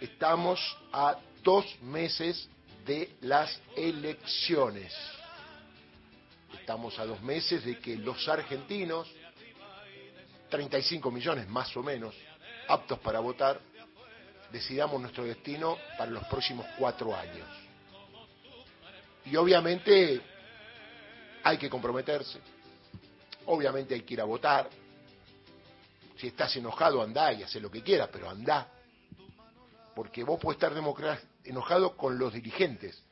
estamos a dos meses de las elecciones. Estamos a dos meses de que los argentinos, 35 millones más o menos, aptos para votar, decidamos nuestro destino para los próximos cuatro años. Y obviamente hay que comprometerse, obviamente hay que ir a votar. Si estás enojado, andá y haz lo que quieras, pero andá. Porque vos podés estar enojado con los dirigentes,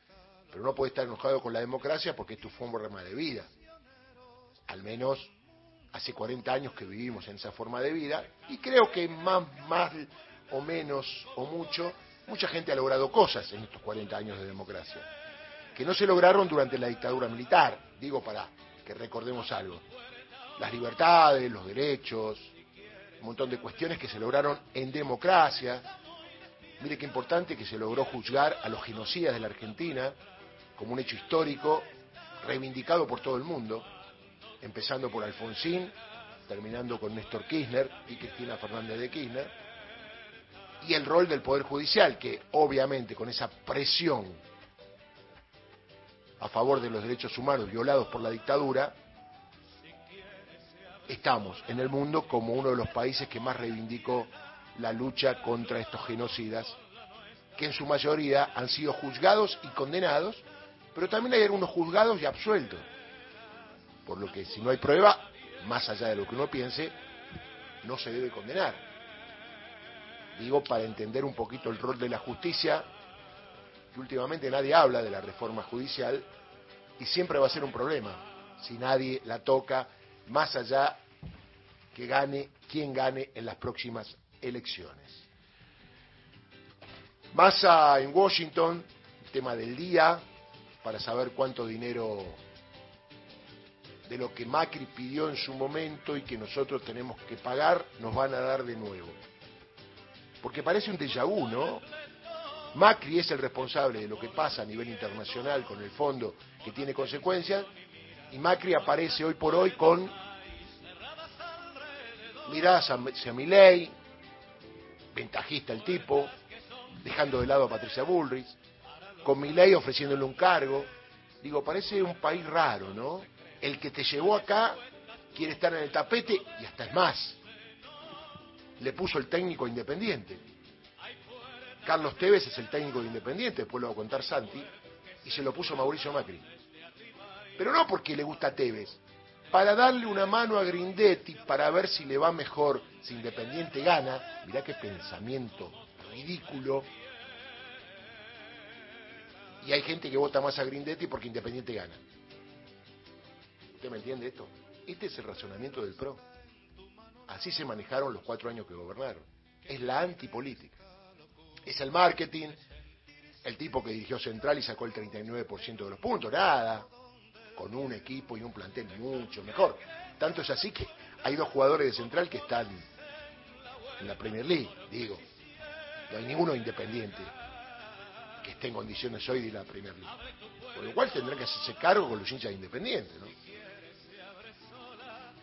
pero no podés estar enojado con la democracia porque es tu forma de vida. Al menos hace 40 años que vivimos en esa forma de vida y creo que más, más o menos o mucho, mucha gente ha logrado cosas en estos 40 años de democracia, que no se lograron durante la dictadura militar, digo para que recordemos algo. Las libertades, los derechos, un montón de cuestiones que se lograron en democracia. Mire qué importante que se logró juzgar a los genocidas de la Argentina como un hecho histórico reivindicado por todo el mundo, empezando por Alfonsín, terminando con Néstor Kirchner y Cristina Fernández de Kirchner y el rol del Poder Judicial, que obviamente con esa presión a favor de los derechos humanos violados por la dictadura, estamos en el mundo como uno de los países que más reivindicó la lucha contra estos genocidas, que en su mayoría han sido juzgados y condenados, pero también hay algunos juzgados y absueltos. Por lo que si no hay prueba, más allá de lo que uno piense, no se debe condenar digo para entender un poquito el rol de la justicia, que últimamente nadie habla de la reforma judicial y siempre va a ser un problema si nadie la toca, más allá que gane quien gane en las próximas elecciones. Massa en Washington, tema del día, para saber cuánto dinero de lo que Macri pidió en su momento y que nosotros tenemos que pagar, nos van a dar de nuevo porque parece un déjà vu, ¿no? Macri es el responsable de lo que pasa a nivel internacional con el fondo que tiene consecuencias y Macri aparece hoy por hoy con miradas hacia ley, ventajista el tipo, dejando de lado a Patricia Bullrich, con ley ofreciéndole un cargo. Digo, parece un país raro, ¿no? El que te llevó acá quiere estar en el tapete y hasta es más le puso el técnico Independiente. Carlos Tevez es el técnico de Independiente, después lo va a contar Santi, y se lo puso Mauricio Macri. Pero no porque le gusta a Tevez, para darle una mano a Grindetti para ver si le va mejor, si Independiente gana. Mirá qué pensamiento ridículo. Y hay gente que vota más a Grindetti porque Independiente gana. ¿Usted me entiende esto? Este es el razonamiento del PRO. Así se manejaron los cuatro años que gobernaron. Es la antipolítica. Es el marketing, el tipo que dirigió Central y sacó el 39% de los puntos, nada, con un equipo y un plantel mucho mejor. Tanto es así que hay dos jugadores de Central que están en la Premier League, digo. No hay ninguno independiente que esté en condiciones hoy de la Premier League. Por lo cual tendrán que hacerse cargo con los hinchas independientes, ¿no?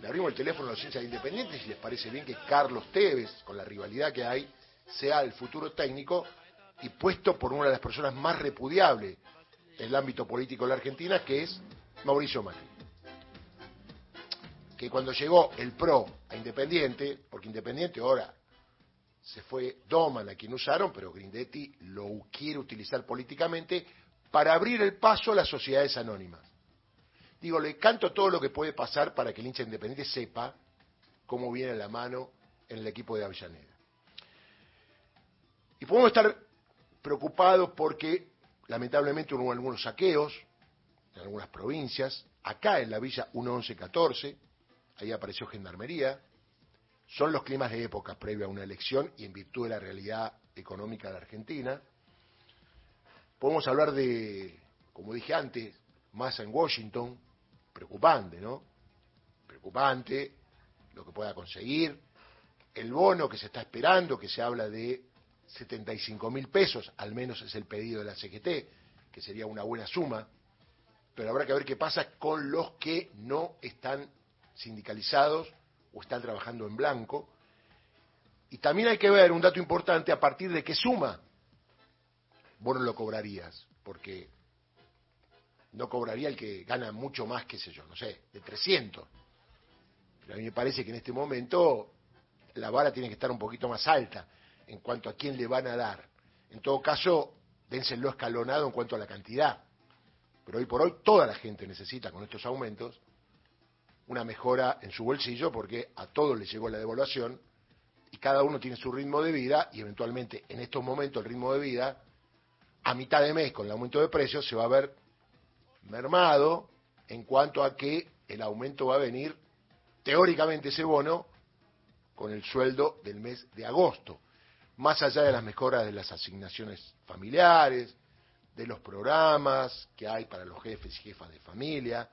le abrimos el teléfono a los hinchas independientes y les parece bien que Carlos Tevez, con la rivalidad que hay, sea el futuro técnico y puesto por una de las personas más repudiables en el ámbito político de la Argentina, que es Mauricio Macri. Que cuando llegó el PRO a Independiente, porque Independiente ahora se fue Doman a quien usaron, pero Grindetti lo quiere utilizar políticamente para abrir el paso a las sociedades anónimas. Digo, le canto todo lo que puede pasar para que el hincha independiente sepa cómo viene la mano en el equipo de Avellaneda. Y podemos estar preocupados porque lamentablemente hubo algunos saqueos en algunas provincias, acá en la villa 1114, ahí apareció Gendarmería, son los climas de época previa a una elección y en virtud de la realidad económica de la Argentina. Podemos hablar de, como dije antes, más en Washington, preocupante, ¿no? Preocupante lo que pueda conseguir, el bono que se está esperando, que se habla de 75 mil pesos, al menos es el pedido de la CGT, que sería una buena suma, pero habrá que ver qué pasa con los que no están sindicalizados o están trabajando en blanco. Y también hay que ver un dato importante a partir de qué suma vos no lo cobrarías, porque no cobraría el que gana mucho más, qué sé yo, no sé, de 300. Pero a mí me parece que en este momento la vara tiene que estar un poquito más alta en cuanto a quién le van a dar. En todo caso, dénselo escalonado en cuanto a la cantidad. Pero hoy por hoy toda la gente necesita con estos aumentos una mejora en su bolsillo porque a todos les llegó la devaluación y cada uno tiene su ritmo de vida y eventualmente en estos momentos el ritmo de vida a mitad de mes con el aumento de precios se va a ver mermado en cuanto a que el aumento va a venir teóricamente ese bono con el sueldo del mes de agosto, más allá de las mejoras de las asignaciones familiares, de los programas que hay para los jefes y jefas de familia,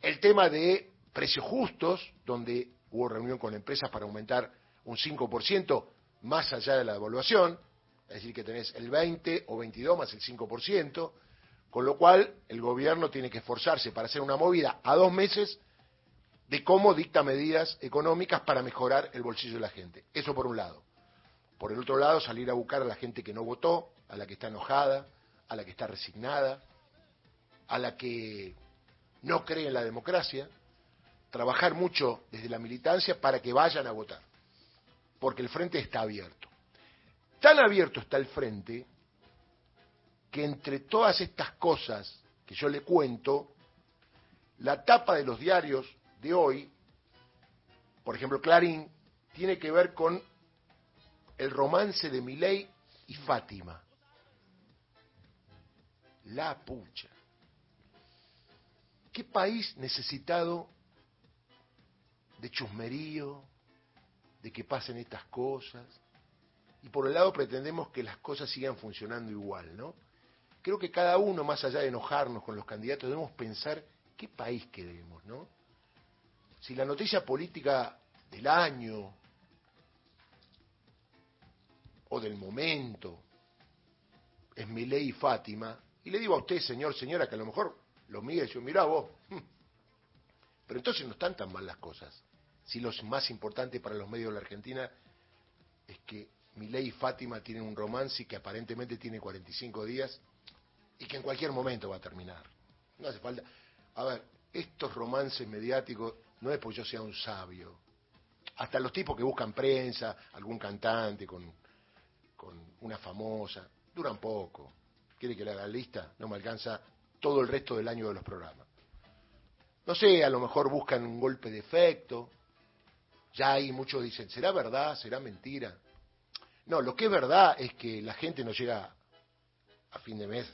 el tema de precios justos, donde hubo reunión con empresas para aumentar un 5% más allá de la devaluación, es decir, que tenés el 20 o 22 más el 5%, con lo cual el gobierno tiene que esforzarse para hacer una movida a dos meses de cómo dicta medidas económicas para mejorar el bolsillo de la gente. Eso por un lado. Por el otro lado, salir a buscar a la gente que no votó, a la que está enojada, a la que está resignada, a la que no cree en la democracia, trabajar mucho desde la militancia para que vayan a votar, porque el frente está abierto. Tan abierto está el frente que entre todas estas cosas que yo le cuento, la tapa de los diarios de hoy, por ejemplo Clarín, tiene que ver con el romance de Milei y Fátima. La pucha. ¿Qué país necesitado de chusmerío, de que pasen estas cosas? Y por el lado pretendemos que las cosas sigan funcionando igual, ¿no? Creo que cada uno, más allá de enojarnos con los candidatos, debemos pensar qué país queremos, ¿no? Si la noticia política del año o del momento es Milei y Fátima, y le digo a usted, señor, señora, que a lo mejor lo mira y dice, mirá vos, pero entonces no están tan mal las cosas. Si lo más importante para los medios de la Argentina es que Milei y Fátima tienen un romance que aparentemente tiene 45 días y que en cualquier momento va a terminar. No hace falta. A ver, estos romances mediáticos no es porque yo sea un sabio. Hasta los tipos que buscan prensa, algún cantante con, con una famosa, duran poco. ¿Quiere que le haga lista? No me alcanza todo el resto del año de los programas. No sé, a lo mejor buscan un golpe de efecto. Ya hay muchos dicen, ¿será verdad? ¿Será mentira? No, lo que es verdad es que la gente no llega a fin de mes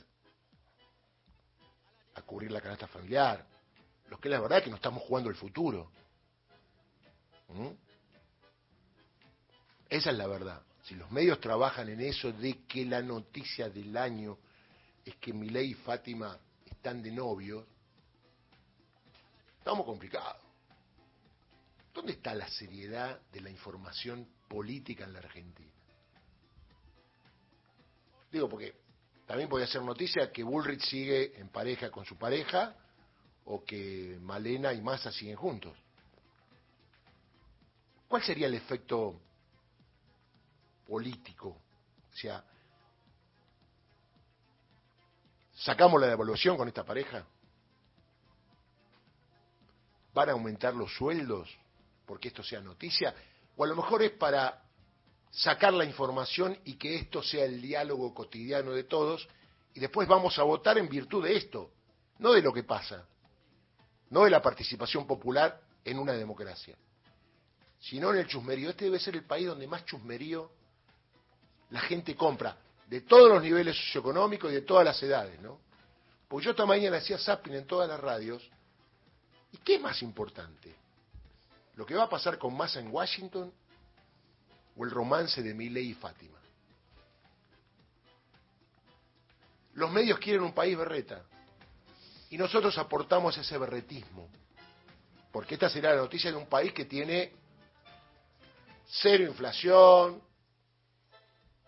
a cubrir la canasta familiar. Lo que es la verdad es que no estamos jugando el futuro. ¿Mm? Esa es la verdad. Si los medios trabajan en eso de que la noticia del año es que Milei y Fátima están de novios, estamos complicados. ¿Dónde está la seriedad de la información política en la Argentina? Digo, porque también podría ser noticia que Bullrich sigue en pareja con su pareja o que Malena y Massa siguen juntos. ¿Cuál sería el efecto político? O sea, ¿sacamos la devaluación con esta pareja? ¿Van a aumentar los sueldos porque esto sea noticia? O a lo mejor es para sacar la información y que esto sea el diálogo cotidiano de todos y después vamos a votar en virtud de esto, no de lo que pasa, no de la participación popular en una democracia, sino en el chusmerío. Este debe ser el país donde más chusmerío la gente compra, de todos los niveles socioeconómicos y de todas las edades, ¿no? Porque yo esta mañana hacía zapping en todas las radios, ¿y qué es más importante? ¿Lo que va a pasar con Massa en Washington o el romance de Milei y Fátima. Los medios quieren un país berreta y nosotros aportamos ese berretismo, porque esta será la noticia de un país que tiene cero inflación,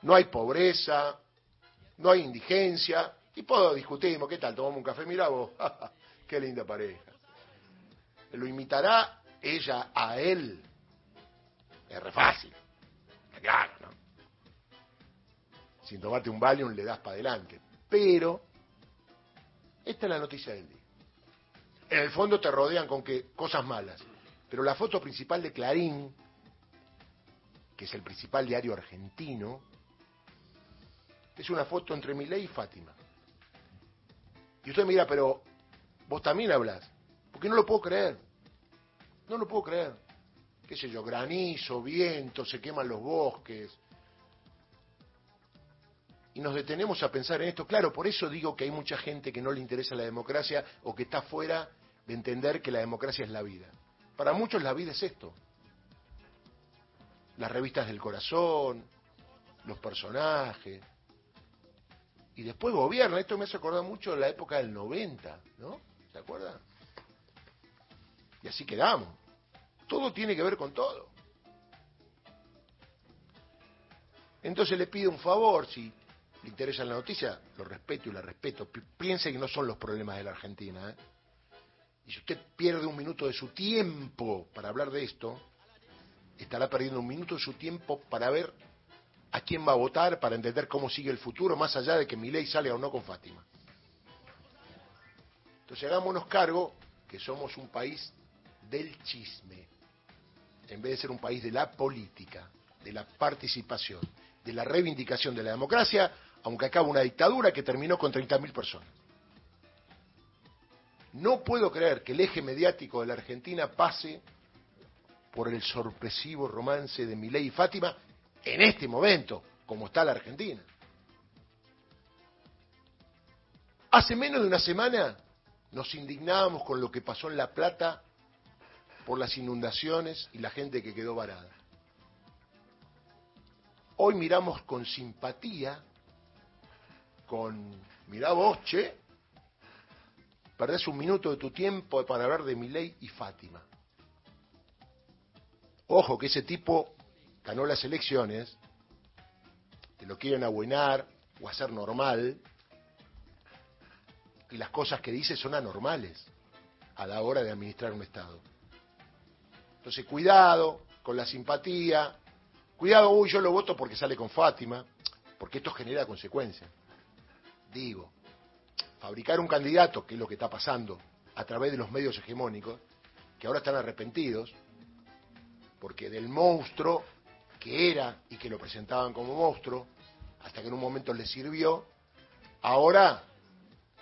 no hay pobreza, no hay indigencia, y puedo discutimos, ¿qué tal? Tomamos un café, mira vos, qué linda pareja. Lo imitará ella a él, es re fácil. sin tomarte un Valium le das para adelante. Pero, esta es la noticia del día. En el fondo te rodean con que cosas malas. Pero la foto principal de Clarín, que es el principal diario argentino, es una foto entre Milei y Fátima. Y usted mira, pero vos también hablas. Porque no lo puedo creer. No lo puedo creer. Qué sé yo, granizo, viento, se queman los bosques. Y nos detenemos a pensar en esto. Claro, por eso digo que hay mucha gente que no le interesa la democracia o que está fuera de entender que la democracia es la vida. Para muchos la vida es esto. Las revistas del corazón, los personajes. Y después gobierna. Esto me hace acordar mucho de la época del 90, ¿no? ¿Se acuerdan? Y así quedamos. Todo tiene que ver con todo. Entonces le pido un favor, si le interesa la noticia, lo respeto y la respeto. Piense que no son los problemas de la Argentina. ¿eh? Y si usted pierde un minuto de su tiempo para hablar de esto, estará perdiendo un minuto de su tiempo para ver a quién va a votar, para entender cómo sigue el futuro, más allá de que mi ley sale o no con Fátima. Entonces hagámonos cargo que somos un país del chisme, en vez de ser un país de la política, de la participación, de la reivindicación de la democracia, aunque acaba una dictadura que terminó con 30.000 personas. No puedo creer que el eje mediático de la Argentina pase por el sorpresivo romance de Milei y Fátima en este momento, como está la Argentina. Hace menos de una semana nos indignábamos con lo que pasó en La Plata por las inundaciones y la gente que quedó varada. Hoy miramos con simpatía, con, mirá vos, che, perdés un minuto de tu tiempo para hablar de Milei y Fátima. Ojo que ese tipo ganó las elecciones, te lo quieren abuenar o hacer normal, y las cosas que dice son anormales a la hora de administrar un Estado. Entonces, cuidado con la simpatía, cuidado, uy, yo lo voto porque sale con Fátima, porque esto genera consecuencias. Digo, fabricar un candidato, que es lo que está pasando a través de los medios hegemónicos, que ahora están arrepentidos, porque del monstruo que era y que lo presentaban como monstruo, hasta que en un momento les sirvió, ahora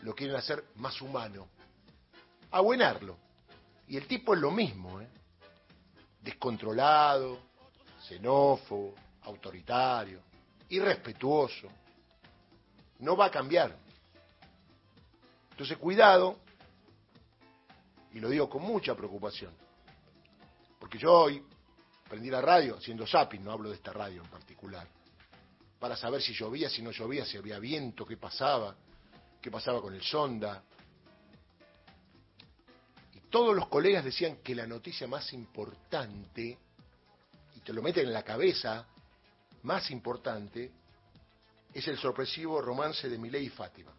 lo quieren hacer más humano, abuenarlo. Y el tipo es lo mismo, ¿eh? descontrolado, xenófobo, autoritario, irrespetuoso. No va a cambiar. Entonces, cuidado, y lo digo con mucha preocupación, porque yo hoy prendí la radio haciendo zapping, no hablo de esta radio en particular, para saber si llovía, si no llovía, si había viento, qué pasaba, qué pasaba con el sonda, todos los colegas decían que la noticia más importante, y te lo meten en la cabeza, más importante, es el sorpresivo romance de Milei y Fátima.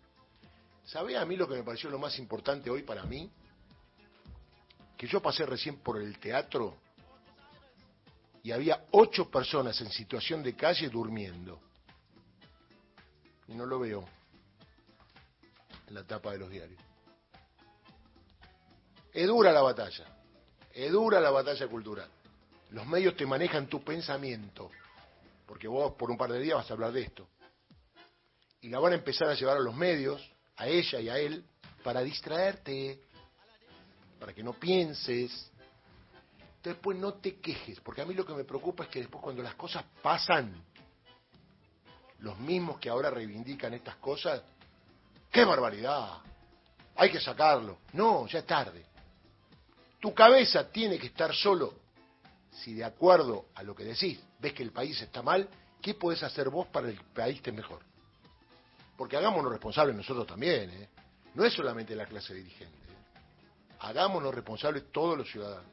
¿Sabe a mí lo que me pareció lo más importante hoy para mí? Que yo pasé recién por el teatro y había ocho personas en situación de calle durmiendo. Y no lo veo en la tapa de los diarios. Es dura la batalla, es dura la batalla cultural. Los medios te manejan tu pensamiento, porque vos por un par de días vas a hablar de esto. Y la van a empezar a llevar a los medios, a ella y a él, para distraerte, para que no pienses. Después no te quejes, porque a mí lo que me preocupa es que después cuando las cosas pasan, los mismos que ahora reivindican estas cosas, ¡qué barbaridad! Hay que sacarlo. No, ya es tarde. Tu cabeza tiene que estar solo. Si de acuerdo a lo que decís ves que el país está mal, ¿qué podés hacer vos para que el país esté mejor? Porque hagámonos responsables nosotros también, ¿eh? No es solamente la clase dirigente. ¿eh? Hagámonos responsables todos los ciudadanos.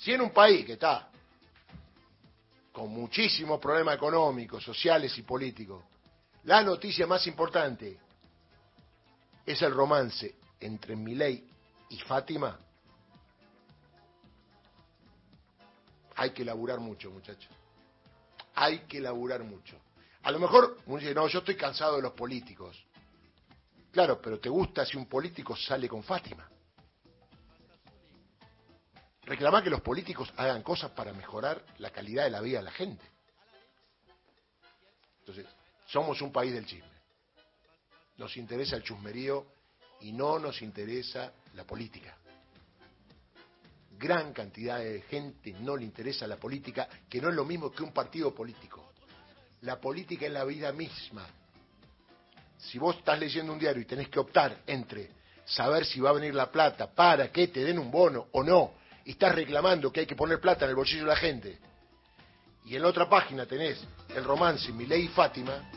Si en un país que está con muchísimos problemas económicos, sociales y políticos, la noticia más importante es el romance entre Milei y Fátima, Hay que laburar mucho, muchachos. Hay que laburar mucho. A lo mejor uno dice, no, yo estoy cansado de los políticos. Claro, pero ¿te gusta si un político sale con Fátima? Reclamar que los políticos hagan cosas para mejorar la calidad de la vida de la gente. Entonces, somos un país del chisme. Nos interesa el chusmerío y no nos interesa la política. Gran cantidad de gente no le interesa la política, que no es lo mismo que un partido político. La política es la vida misma. Si vos estás leyendo un diario y tenés que optar entre saber si va a venir la plata para que te den un bono o no, y estás reclamando que hay que poner plata en el bolsillo de la gente, y en la otra página tenés el romance Milei y Fátima,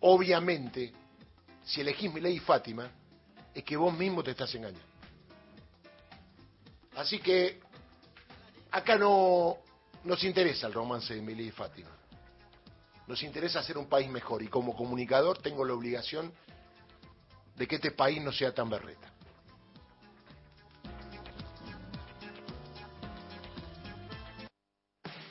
obviamente, si elegís Milei y Fátima, es que vos mismo te estás engañando. Así que acá no nos interesa el romance de Milei y Fátima. Nos interesa hacer un país mejor y como comunicador tengo la obligación de que este país no sea tan berreta.